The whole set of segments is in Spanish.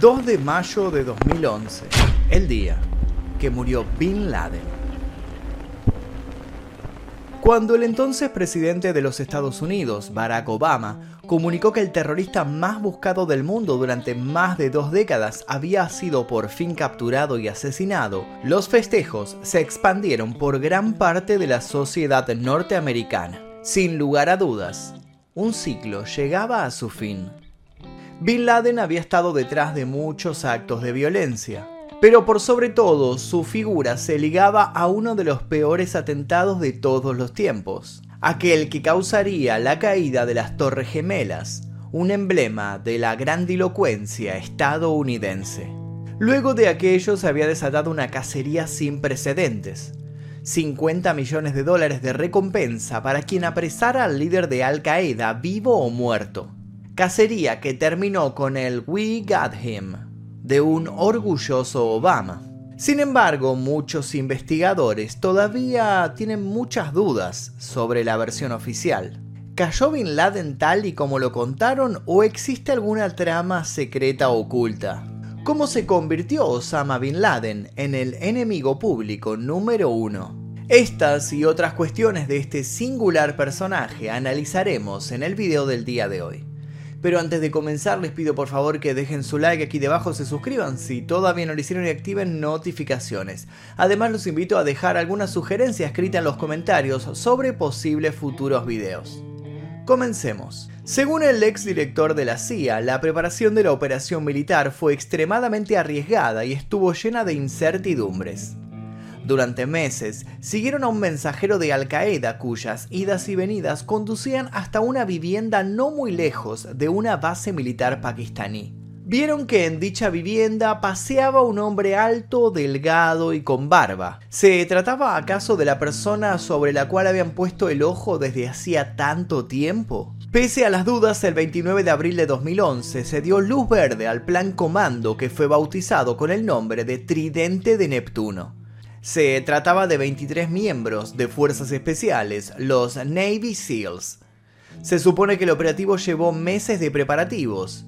2 de mayo de 2011, el día que murió Bin Laden. Cuando el entonces presidente de los Estados Unidos, Barack Obama, comunicó que el terrorista más buscado del mundo durante más de dos décadas había sido por fin capturado y asesinado, los festejos se expandieron por gran parte de la sociedad norteamericana. Sin lugar a dudas, un ciclo llegaba a su fin. Bin Laden había estado detrás de muchos actos de violencia, pero por sobre todo su figura se ligaba a uno de los peores atentados de todos los tiempos, aquel que causaría la caída de las Torres Gemelas, un emblema de la grandilocuencia estadounidense. Luego de aquello se había desatado una cacería sin precedentes. 50 millones de dólares de recompensa para quien apresara al líder de Al Qaeda vivo o muerto cacería que terminó con el We Got Him de un orgulloso Obama. Sin embargo, muchos investigadores todavía tienen muchas dudas sobre la versión oficial. ¿Cayó Bin Laden tal y como lo contaron o existe alguna trama secreta oculta? ¿Cómo se convirtió Osama Bin Laden en el enemigo público número uno? Estas y otras cuestiones de este singular personaje analizaremos en el video del día de hoy. Pero antes de comenzar les pido por favor que dejen su like aquí debajo, se suscriban si todavía no lo hicieron y activen notificaciones. Además los invito a dejar alguna sugerencia escrita en los comentarios sobre posibles futuros videos. Comencemos. Según el ex director de la CIA, la preparación de la operación militar fue extremadamente arriesgada y estuvo llena de incertidumbres. Durante meses siguieron a un mensajero de Al Qaeda cuyas idas y venidas conducían hasta una vivienda no muy lejos de una base militar pakistaní. Vieron que en dicha vivienda paseaba un hombre alto, delgado y con barba. ¿Se trataba acaso de la persona sobre la cual habían puesto el ojo desde hacía tanto tiempo? Pese a las dudas, el 29 de abril de 2011 se dio luz verde al plan comando que fue bautizado con el nombre de Tridente de Neptuno. Se trataba de 23 miembros de fuerzas especiales, los Navy SEALs. Se supone que el operativo llevó meses de preparativos,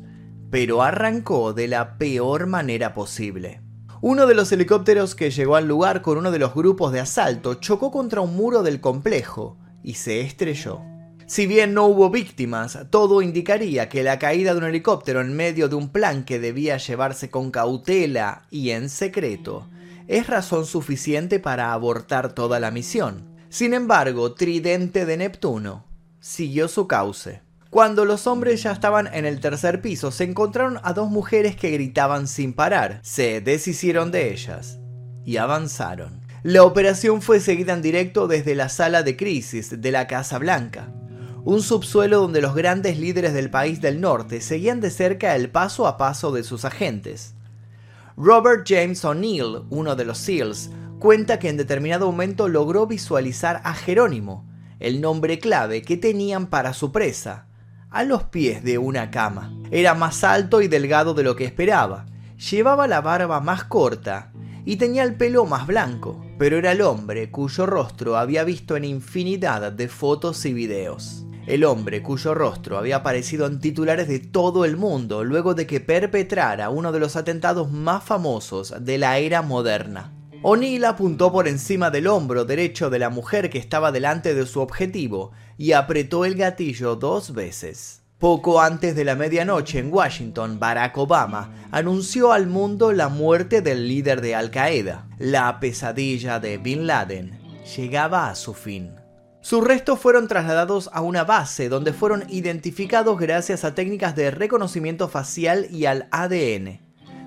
pero arrancó de la peor manera posible. Uno de los helicópteros que llegó al lugar con uno de los grupos de asalto chocó contra un muro del complejo y se estrelló. Si bien no hubo víctimas, todo indicaría que la caída de un helicóptero en medio de un plan que debía llevarse con cautela y en secreto es razón suficiente para abortar toda la misión. Sin embargo, Tridente de Neptuno siguió su cauce. Cuando los hombres ya estaban en el tercer piso, se encontraron a dos mujeres que gritaban sin parar. Se deshicieron de ellas y avanzaron. La operación fue seguida en directo desde la sala de crisis de la Casa Blanca, un subsuelo donde los grandes líderes del país del norte seguían de cerca el paso a paso de sus agentes. Robert James O'Neill, uno de los SEALs, cuenta que en determinado momento logró visualizar a Jerónimo, el nombre clave que tenían para su presa, a los pies de una cama. Era más alto y delgado de lo que esperaba, llevaba la barba más corta y tenía el pelo más blanco, pero era el hombre cuyo rostro había visto en infinidad de fotos y videos el hombre cuyo rostro había aparecido en titulares de todo el mundo luego de que perpetrara uno de los atentados más famosos de la era moderna. O'Neill apuntó por encima del hombro derecho de la mujer que estaba delante de su objetivo y apretó el gatillo dos veces. Poco antes de la medianoche en Washington, Barack Obama anunció al mundo la muerte del líder de Al Qaeda. La pesadilla de Bin Laden llegaba a su fin. Sus restos fueron trasladados a una base donde fueron identificados gracias a técnicas de reconocimiento facial y al ADN.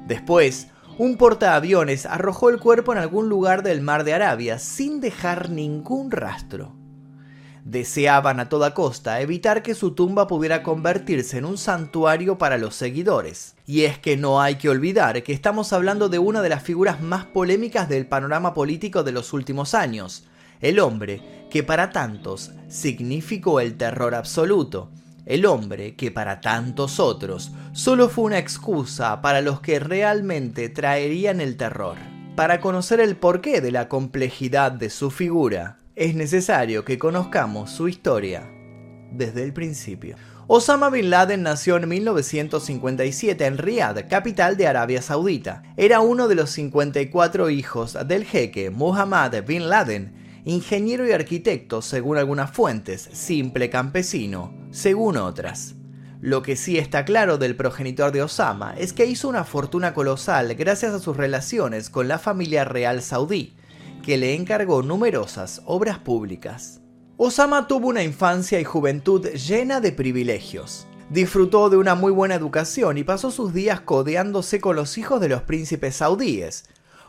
Después, un portaaviones arrojó el cuerpo en algún lugar del mar de Arabia sin dejar ningún rastro. Deseaban a toda costa evitar que su tumba pudiera convertirse en un santuario para los seguidores. Y es que no hay que olvidar que estamos hablando de una de las figuras más polémicas del panorama político de los últimos años, el hombre que para tantos significó el terror absoluto, el hombre que para tantos otros solo fue una excusa para los que realmente traerían el terror. Para conocer el porqué de la complejidad de su figura, es necesario que conozcamos su historia desde el principio. Osama Bin Laden nació en 1957 en Riyadh, capital de Arabia Saudita. Era uno de los 54 hijos del jeque Muhammad Bin Laden, ingeniero y arquitecto según algunas fuentes, simple campesino, según otras. Lo que sí está claro del progenitor de Osama es que hizo una fortuna colosal gracias a sus relaciones con la familia real saudí, que le encargó numerosas obras públicas. Osama tuvo una infancia y juventud llena de privilegios. Disfrutó de una muy buena educación y pasó sus días codeándose con los hijos de los príncipes saudíes.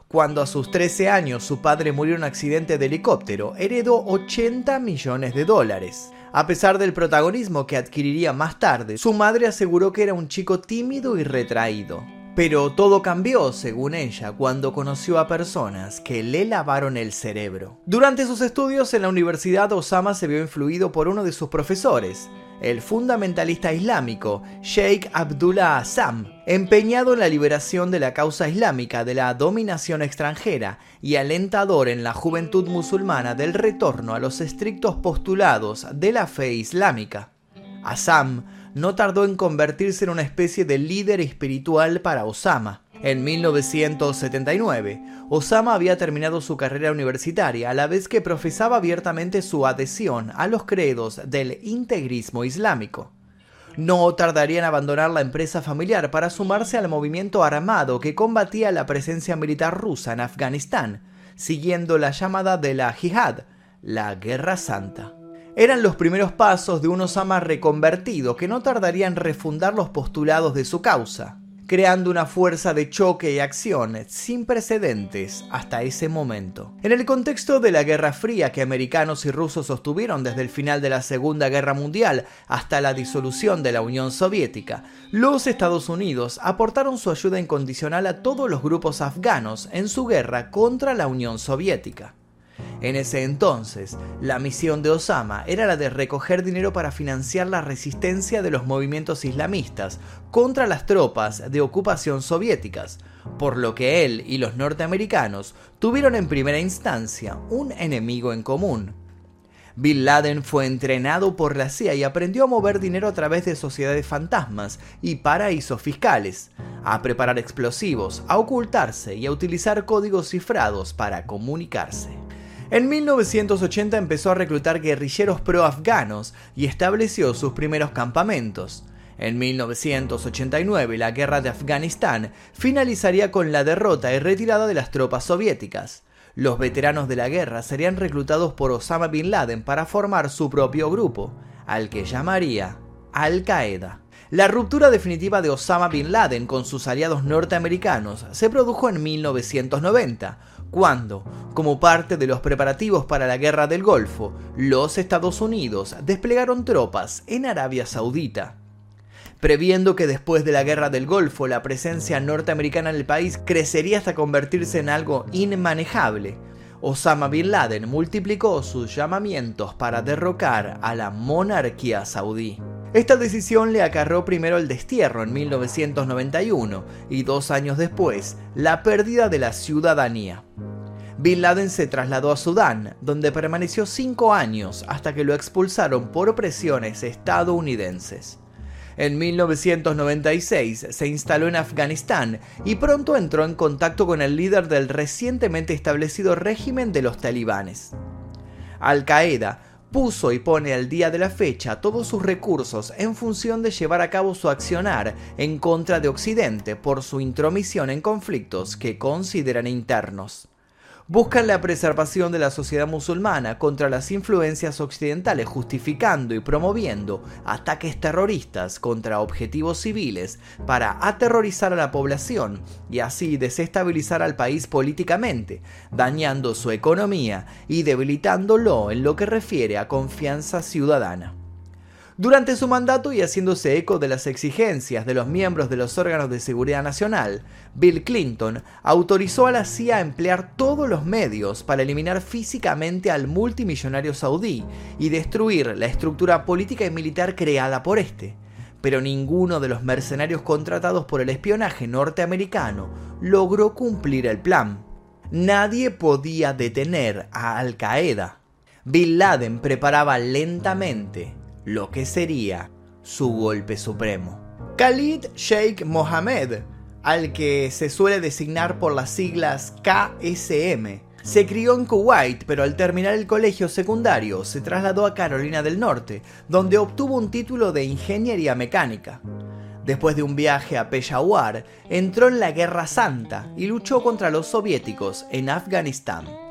Cuando a sus 13 años su padre murió en un accidente de helicóptero, heredó 80 millones de dólares. A pesar del protagonismo que adquiriría más tarde, su madre aseguró que era un chico tímido y retraído. Pero todo cambió, según ella, cuando conoció a personas que le lavaron el cerebro. Durante sus estudios en la universidad, Osama se vio influido por uno de sus profesores, el fundamentalista islámico Sheikh Abdullah Assam, empeñado en la liberación de la causa islámica de la dominación extranjera y alentador en la juventud musulmana del retorno a los estrictos postulados de la fe islámica. Assam no tardó en convertirse en una especie de líder espiritual para Osama. En 1979, Osama había terminado su carrera universitaria a la vez que profesaba abiertamente su adhesión a los credos del integrismo islámico. No tardaría en abandonar la empresa familiar para sumarse al movimiento armado que combatía la presencia militar rusa en Afganistán, siguiendo la llamada de la Jihad, la Guerra Santa eran los primeros pasos de un Osama reconvertido que no tardaría en refundar los postulados de su causa, creando una fuerza de choque y acción sin precedentes hasta ese momento. En el contexto de la Guerra Fría que americanos y rusos sostuvieron desde el final de la Segunda Guerra Mundial hasta la disolución de la Unión Soviética, los Estados Unidos aportaron su ayuda incondicional a todos los grupos afganos en su guerra contra la Unión Soviética. En ese entonces, la misión de Osama era la de recoger dinero para financiar la resistencia de los movimientos islamistas contra las tropas de ocupación soviéticas, por lo que él y los norteamericanos tuvieron en primera instancia un enemigo en común. Bin Laden fue entrenado por la CIA y aprendió a mover dinero a través de sociedades fantasmas y paraísos fiscales, a preparar explosivos, a ocultarse y a utilizar códigos cifrados para comunicarse. En 1980 empezó a reclutar guerrilleros pro-afganos y estableció sus primeros campamentos. En 1989 la guerra de Afganistán finalizaría con la derrota y retirada de las tropas soviéticas. Los veteranos de la guerra serían reclutados por Osama Bin Laden para formar su propio grupo, al que llamaría Al Qaeda. La ruptura definitiva de Osama Bin Laden con sus aliados norteamericanos se produjo en 1990, cuando, como parte de los preparativos para la Guerra del Golfo, los Estados Unidos desplegaron tropas en Arabia Saudita. Previendo que después de la Guerra del Golfo la presencia norteamericana en el país crecería hasta convertirse en algo inmanejable, Osama Bin Laden multiplicó sus llamamientos para derrocar a la monarquía saudí. Esta decisión le acarró primero el destierro en 1991 y dos años después la pérdida de la ciudadanía. Bin Laden se trasladó a Sudán, donde permaneció cinco años hasta que lo expulsaron por presiones estadounidenses. En 1996 se instaló en Afganistán y pronto entró en contacto con el líder del recientemente establecido régimen de los talibanes. Al Qaeda puso y pone al día de la fecha todos sus recursos en función de llevar a cabo su accionar en contra de Occidente por su intromisión en conflictos que consideran internos buscan la preservación de la sociedad musulmana contra las influencias occidentales, justificando y promoviendo ataques terroristas contra objetivos civiles para aterrorizar a la población y así desestabilizar al país políticamente, dañando su economía y debilitándolo en lo que refiere a confianza ciudadana. Durante su mandato y haciéndose eco de las exigencias de los miembros de los órganos de seguridad nacional, Bill Clinton autorizó a la CIA a emplear todos los medios para eliminar físicamente al multimillonario saudí y destruir la estructura política y militar creada por este. Pero ninguno de los mercenarios contratados por el espionaje norteamericano logró cumplir el plan. Nadie podía detener a Al Qaeda. Bin Laden preparaba lentamente lo que sería su golpe supremo. Khalid Sheikh Mohammed, al que se suele designar por las siglas KSM, se crió en Kuwait, pero al terminar el colegio secundario se trasladó a Carolina del Norte, donde obtuvo un título de ingeniería mecánica. Después de un viaje a Peshawar, entró en la Guerra Santa y luchó contra los soviéticos en Afganistán.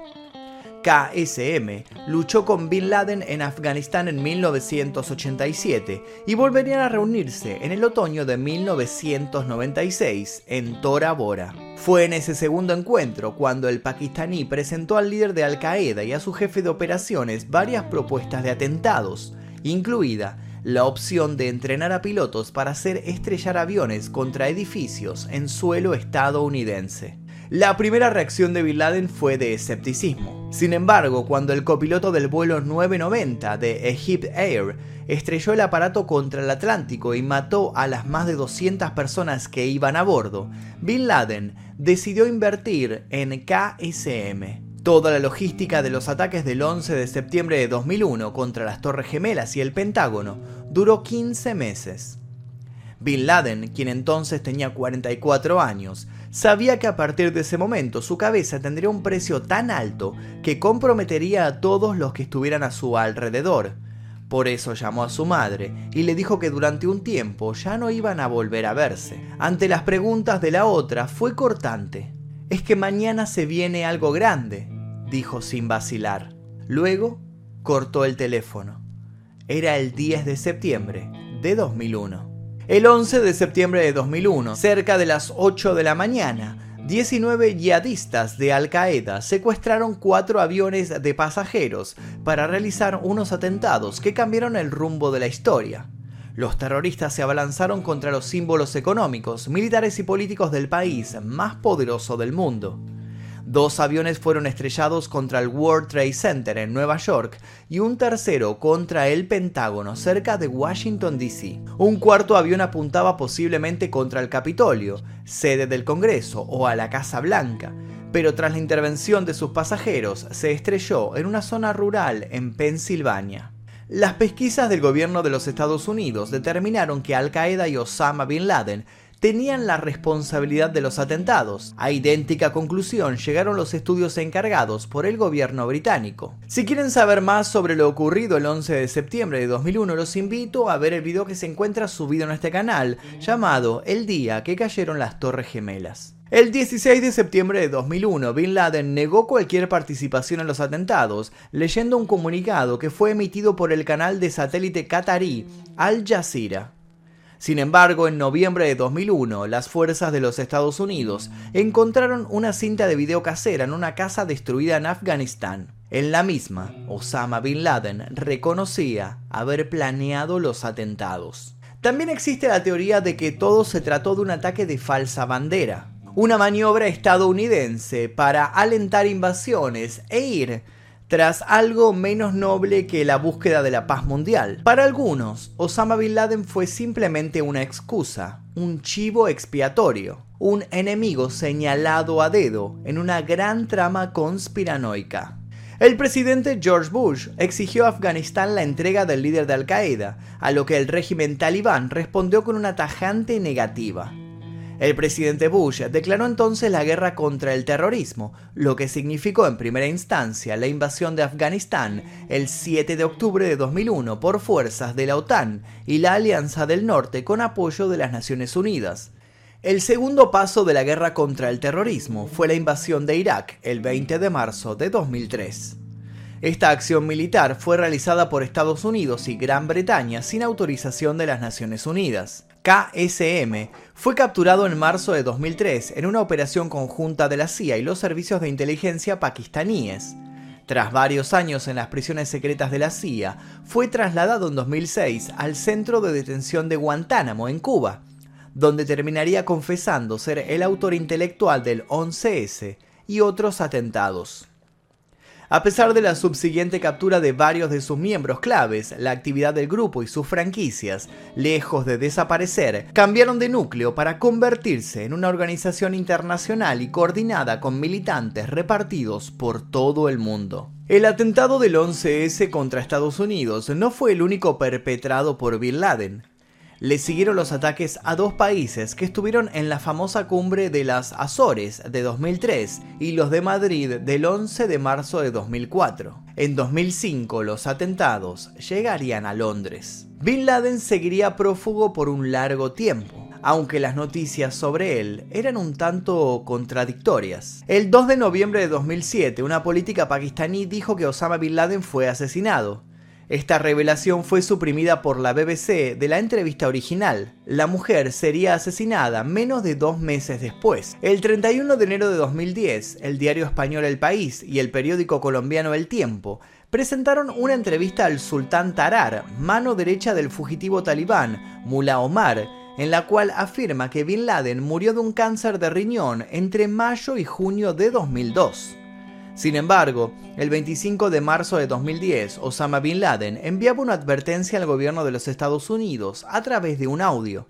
KSM luchó con Bin Laden en Afganistán en 1987 y volverían a reunirse en el otoño de 1996 en Tora Bora. Fue en ese segundo encuentro cuando el pakistaní presentó al líder de Al Qaeda y a su jefe de operaciones varias propuestas de atentados, incluida la opción de entrenar a pilotos para hacer estrellar aviones contra edificios en suelo estadounidense. La primera reacción de Bin Laden fue de escepticismo. Sin embargo, cuando el copiloto del vuelo 990 de Egypt Air estrelló el aparato contra el Atlántico y mató a las más de 200 personas que iban a bordo, Bin Laden decidió invertir en KSM. Toda la logística de los ataques del 11 de septiembre de 2001 contra las Torres Gemelas y el Pentágono duró 15 meses. Bin Laden, quien entonces tenía 44 años, sabía que a partir de ese momento su cabeza tendría un precio tan alto que comprometería a todos los que estuvieran a su alrededor. Por eso llamó a su madre y le dijo que durante un tiempo ya no iban a volver a verse. Ante las preguntas de la otra fue cortante. Es que mañana se viene algo grande, dijo sin vacilar. Luego cortó el teléfono. Era el 10 de septiembre de 2001. El 11 de septiembre de 2001, cerca de las 8 de la mañana, 19 yihadistas de Al Qaeda secuestraron cuatro aviones de pasajeros para realizar unos atentados que cambiaron el rumbo de la historia. Los terroristas se abalanzaron contra los símbolos económicos, militares y políticos del país más poderoso del mundo. Dos aviones fueron estrellados contra el World Trade Center en Nueva York y un tercero contra el Pentágono cerca de Washington, D.C. Un cuarto avión apuntaba posiblemente contra el Capitolio, sede del Congreso, o a la Casa Blanca, pero tras la intervención de sus pasajeros se estrelló en una zona rural en Pensilvania. Las pesquisas del gobierno de los Estados Unidos determinaron que Al Qaeda y Osama Bin Laden tenían la responsabilidad de los atentados. A idéntica conclusión llegaron los estudios encargados por el gobierno británico. Si quieren saber más sobre lo ocurrido el 11 de septiembre de 2001, los invito a ver el video que se encuentra subido en este canal, llamado El día que cayeron las Torres Gemelas. El 16 de septiembre de 2001, Bin Laden negó cualquier participación en los atentados, leyendo un comunicado que fue emitido por el canal de satélite qatarí Al Jazeera. Sin embargo, en noviembre de 2001, las fuerzas de los Estados Unidos encontraron una cinta de video casera en una casa destruida en Afganistán. En la misma, Osama Bin Laden reconocía haber planeado los atentados. También existe la teoría de que todo se trató de un ataque de falsa bandera, una maniobra estadounidense para alentar invasiones e ir tras algo menos noble que la búsqueda de la paz mundial. Para algunos, Osama Bin Laden fue simplemente una excusa, un chivo expiatorio, un enemigo señalado a dedo en una gran trama conspiranoica. El presidente George Bush exigió a Afganistán la entrega del líder de Al Qaeda, a lo que el régimen talibán respondió con una tajante negativa. El presidente Bush declaró entonces la guerra contra el terrorismo, lo que significó en primera instancia la invasión de Afganistán el 7 de octubre de 2001 por fuerzas de la OTAN y la Alianza del Norte con apoyo de las Naciones Unidas. El segundo paso de la guerra contra el terrorismo fue la invasión de Irak el 20 de marzo de 2003. Esta acción militar fue realizada por Estados Unidos y Gran Bretaña sin autorización de las Naciones Unidas. KSM fue capturado en marzo de 2003 en una operación conjunta de la CIA y los servicios de inteligencia pakistaníes. Tras varios años en las prisiones secretas de la CIA, fue trasladado en 2006 al centro de detención de Guantánamo, en Cuba, donde terminaría confesando ser el autor intelectual del 11S y otros atentados. A pesar de la subsiguiente captura de varios de sus miembros claves, la actividad del grupo y sus franquicias, lejos de desaparecer, cambiaron de núcleo para convertirse en una organización internacional y coordinada con militantes repartidos por todo el mundo. El atentado del 11S contra Estados Unidos no fue el único perpetrado por Bin Laden. Le siguieron los ataques a dos países que estuvieron en la famosa cumbre de las Azores de 2003 y los de Madrid del 11 de marzo de 2004. En 2005 los atentados llegarían a Londres. Bin Laden seguiría prófugo por un largo tiempo aunque las noticias sobre él eran un tanto contradictorias. El 2 de noviembre de 2007, una política pakistaní dijo que Osama Bin Laden fue asesinado. Esta revelación fue suprimida por la BBC de la entrevista original. La mujer sería asesinada menos de dos meses después. El 31 de enero de 2010, el diario español El País y el periódico colombiano El Tiempo presentaron una entrevista al sultán Tarar, mano derecha del fugitivo talibán, Mullah Omar, en la cual afirma que Bin Laden murió de un cáncer de riñón entre mayo y junio de 2002. Sin embargo, el 25 de marzo de 2010, Osama Bin Laden enviaba una advertencia al gobierno de los Estados Unidos a través de un audio.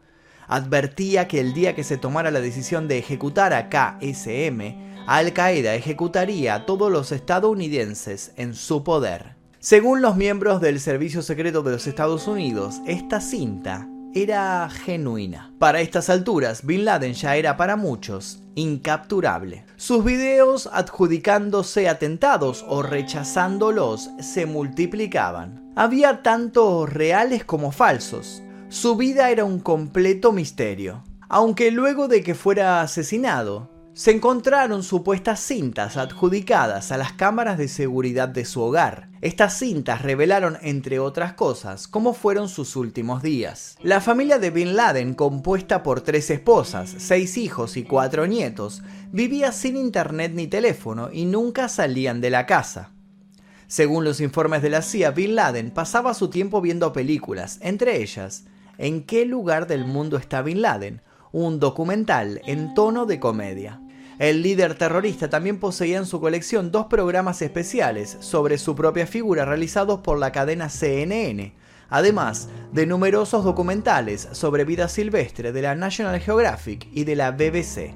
Advertía que el día que se tomara la decisión de ejecutar a KSM, Al Qaeda ejecutaría a todos los estadounidenses en su poder. Según los miembros del Servicio Secreto de los Estados Unidos, esta cinta era genuina. Para estas alturas, Bin Laden ya era para muchos incapturable. Sus videos adjudicándose atentados o rechazándolos se multiplicaban. Había tanto reales como falsos. Su vida era un completo misterio. Aunque luego de que fuera asesinado, se encontraron supuestas cintas adjudicadas a las cámaras de seguridad de su hogar. Estas cintas revelaron, entre otras cosas, cómo fueron sus últimos días. La familia de Bin Laden, compuesta por tres esposas, seis hijos y cuatro nietos, vivía sin internet ni teléfono y nunca salían de la casa. Según los informes de la CIA, Bin Laden pasaba su tiempo viendo películas, entre ellas, ¿En qué lugar del mundo está Bin Laden? un documental en tono de comedia. El líder terrorista también poseía en su colección dos programas especiales sobre su propia figura realizados por la cadena CNN, además de numerosos documentales sobre vida silvestre de la National Geographic y de la BBC.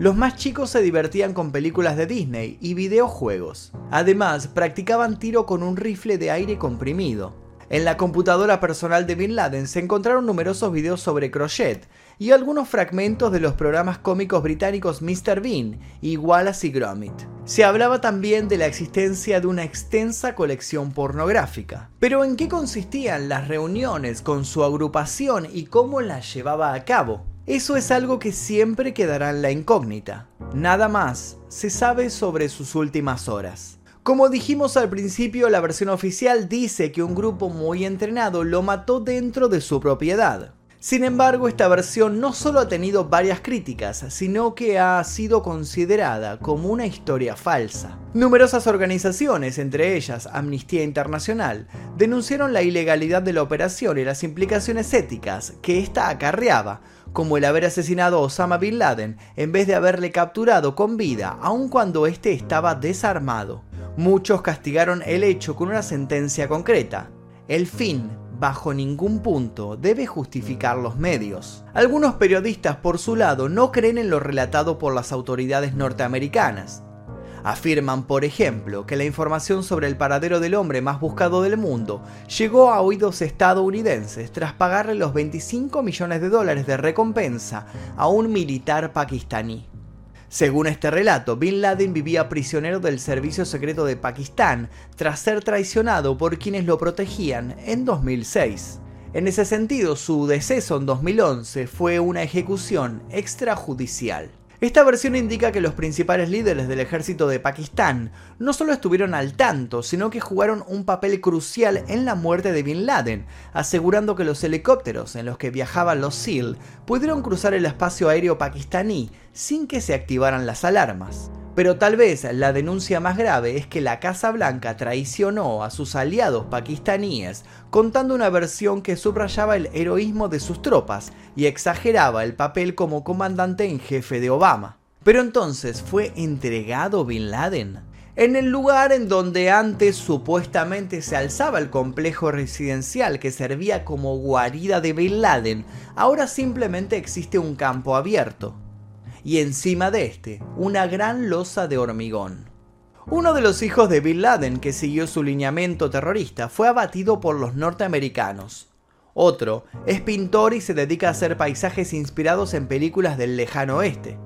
Los más chicos se divertían con películas de Disney y videojuegos. Además, practicaban tiro con un rifle de aire comprimido. En la computadora personal de Bin Laden se encontraron numerosos videos sobre crochet y algunos fragmentos de los programas cómicos británicos Mr. Bean y Wallace y Gromit. Se hablaba también de la existencia de una extensa colección pornográfica. Pero ¿en qué consistían las reuniones con su agrupación y cómo las llevaba a cabo? Eso es algo que siempre quedará en la incógnita. Nada más se sabe sobre sus últimas horas. Como dijimos al principio, la versión oficial dice que un grupo muy entrenado lo mató dentro de su propiedad. Sin embargo, esta versión no solo ha tenido varias críticas, sino que ha sido considerada como una historia falsa. Numerosas organizaciones, entre ellas Amnistía Internacional, denunciaron la ilegalidad de la operación y las implicaciones éticas que ésta acarreaba, como el haber asesinado a Osama Bin Laden en vez de haberle capturado con vida, aun cuando éste estaba desarmado. Muchos castigaron el hecho con una sentencia concreta, el fin bajo ningún punto debe justificar los medios. Algunos periodistas, por su lado, no creen en lo relatado por las autoridades norteamericanas. Afirman, por ejemplo, que la información sobre el paradero del hombre más buscado del mundo llegó a oídos estadounidenses tras pagarle los 25 millones de dólares de recompensa a un militar pakistaní. Según este relato, Bin Laden vivía prisionero del Servicio Secreto de Pakistán tras ser traicionado por quienes lo protegían en 2006. En ese sentido, su deceso en 2011 fue una ejecución extrajudicial. Esta versión indica que los principales líderes del ejército de Pakistán no solo estuvieron al tanto, sino que jugaron un papel crucial en la muerte de Bin Laden, asegurando que los helicópteros en los que viajaban los SEAL pudieron cruzar el espacio aéreo pakistaní sin que se activaran las alarmas. Pero tal vez la denuncia más grave es que la Casa Blanca traicionó a sus aliados pakistaníes contando una versión que subrayaba el heroísmo de sus tropas y exageraba el papel como comandante en jefe de Obama. Pero entonces fue entregado Bin Laden. En el lugar en donde antes supuestamente se alzaba el complejo residencial que servía como guarida de Bin Laden, ahora simplemente existe un campo abierto y encima de este una gran losa de hormigón. Uno de los hijos de Bin Laden que siguió su lineamiento terrorista fue abatido por los norteamericanos. Otro es pintor y se dedica a hacer paisajes inspirados en películas del lejano oeste.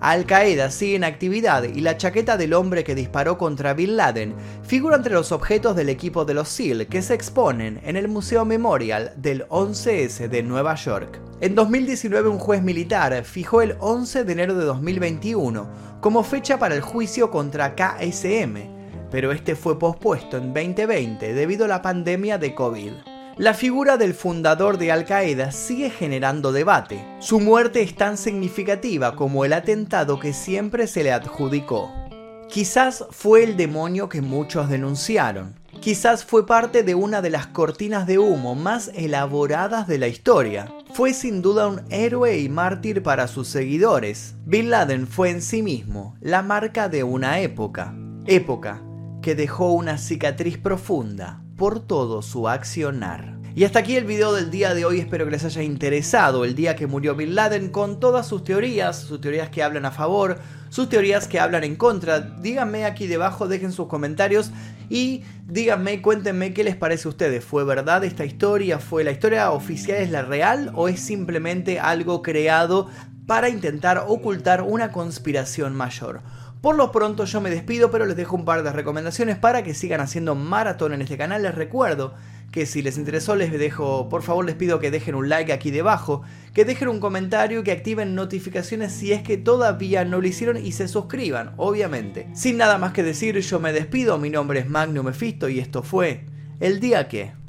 Al Qaeda sigue en actividad y la chaqueta del hombre que disparó contra Bin Laden figura entre los objetos del equipo de los SEAL que se exponen en el Museo Memorial del 11S de Nueva York. En 2019 un juez militar fijó el 11 de enero de 2021 como fecha para el juicio contra KSM, pero este fue pospuesto en 2020 debido a la pandemia de COVID. La figura del fundador de Al Qaeda sigue generando debate. Su muerte es tan significativa como el atentado que siempre se le adjudicó. Quizás fue el demonio que muchos denunciaron. Quizás fue parte de una de las cortinas de humo más elaboradas de la historia. Fue sin duda un héroe y mártir para sus seguidores. Bin Laden fue en sí mismo la marca de una época. Época que dejó una cicatriz profunda por todo su accionar. Y hasta aquí el video del día de hoy, espero que les haya interesado el día que murió Bin Laden con todas sus teorías, sus teorías que hablan a favor, sus teorías que hablan en contra. Díganme aquí debajo, dejen sus comentarios y díganme, cuéntenme qué les parece a ustedes. ¿Fue verdad esta historia? ¿Fue la historia oficial es la real o es simplemente algo creado para intentar ocultar una conspiración mayor? Por lo pronto yo me despido, pero les dejo un par de recomendaciones para que sigan haciendo maratón en este canal. Les recuerdo que si les interesó les dejo, por favor les pido que dejen un like aquí debajo, que dejen un comentario, que activen notificaciones si es que todavía no lo hicieron y se suscriban, obviamente. Sin nada más que decir, yo me despido, mi nombre es Magnum Mephisto y esto fue El Día Que...